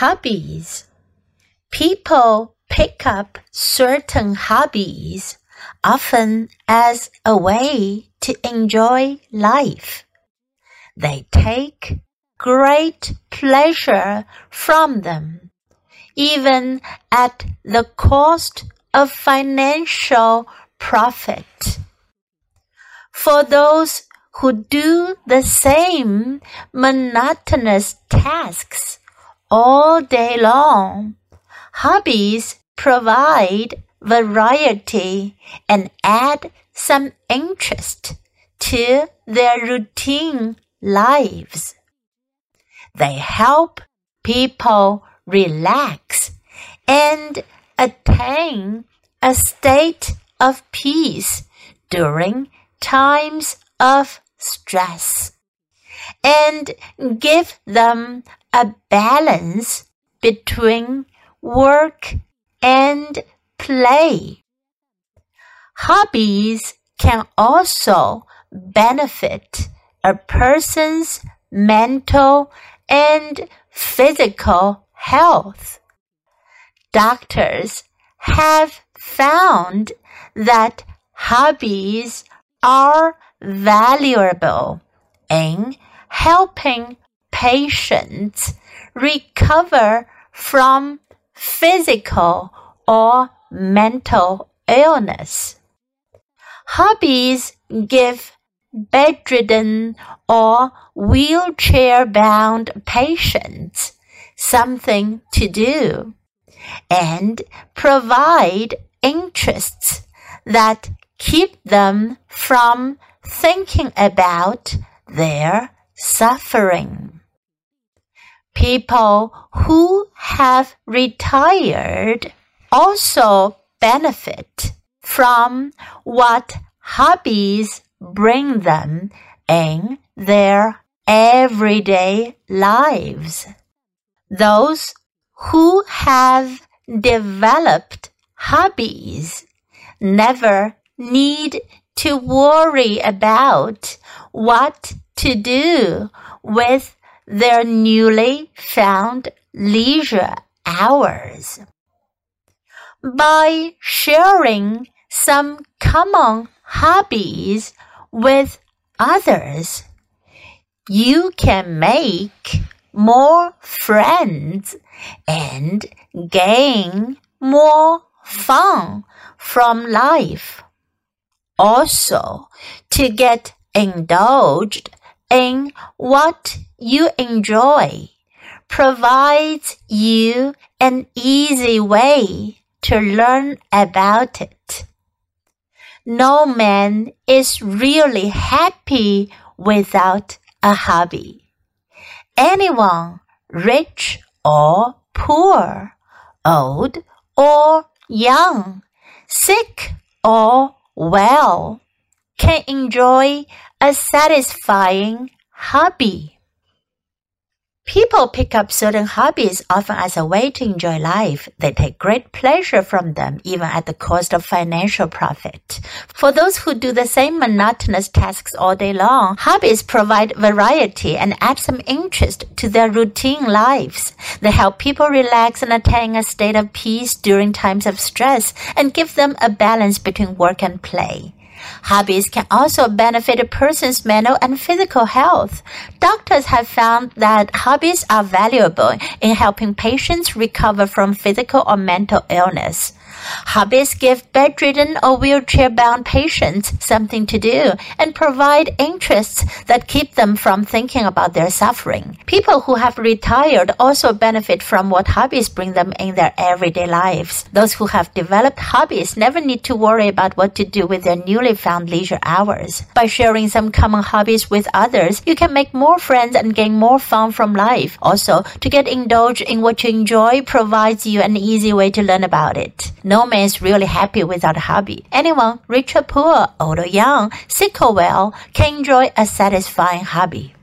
Hobbies. People pick up certain hobbies often as a way to enjoy life. They take great pleasure from them, even at the cost of financial profit. For those who do the same monotonous tasks all day long, hobbies provide variety and add some interest to their routine lives. They help people relax and attain a state of peace during times of stress and give them a balance between work and play. Hobbies can also benefit a person's mental and physical health. Doctors have found that hobbies are valuable in helping patients recover from physical or mental illness. Hobbies give bedridden or wheelchair bound patients something to do and provide interests that keep them from thinking about their suffering. People who have retired also benefit from what hobbies bring them in their everyday lives. Those who have developed hobbies never need to worry about what to do with their newly found leisure hours. By sharing some common hobbies with others, you can make more friends and gain more fun from life. Also, to get indulged in what you enjoy provides you an easy way to learn about it. No man is really happy without a hobby. Anyone, rich or poor, old or young, sick or well, can enjoy a satisfying hobby. People pick up certain hobbies often as a way to enjoy life. They take great pleasure from them, even at the cost of financial profit. For those who do the same monotonous tasks all day long, hobbies provide variety and add some interest to their routine lives. They help people relax and attain a state of peace during times of stress and give them a balance between work and play. Hobbies can also benefit a person's mental and physical health. Doctors have found that hobbies are valuable in helping patients recover from physical or mental illness. Hobbies give bedridden or wheelchair bound patients something to do and provide interests that keep them from thinking about their suffering. People who have retired also benefit from what hobbies bring them in their everyday lives. Those who have developed hobbies never need to worry about what to do with their newly found leisure hours. By sharing some common hobbies with others, you can make more friends and gain more fun from life. Also, to get indulged in what you enjoy provides you an easy way to learn about it. No man is really happy without a hobby. Anyone, rich or poor, old or young, sick or well, can enjoy a satisfying hobby.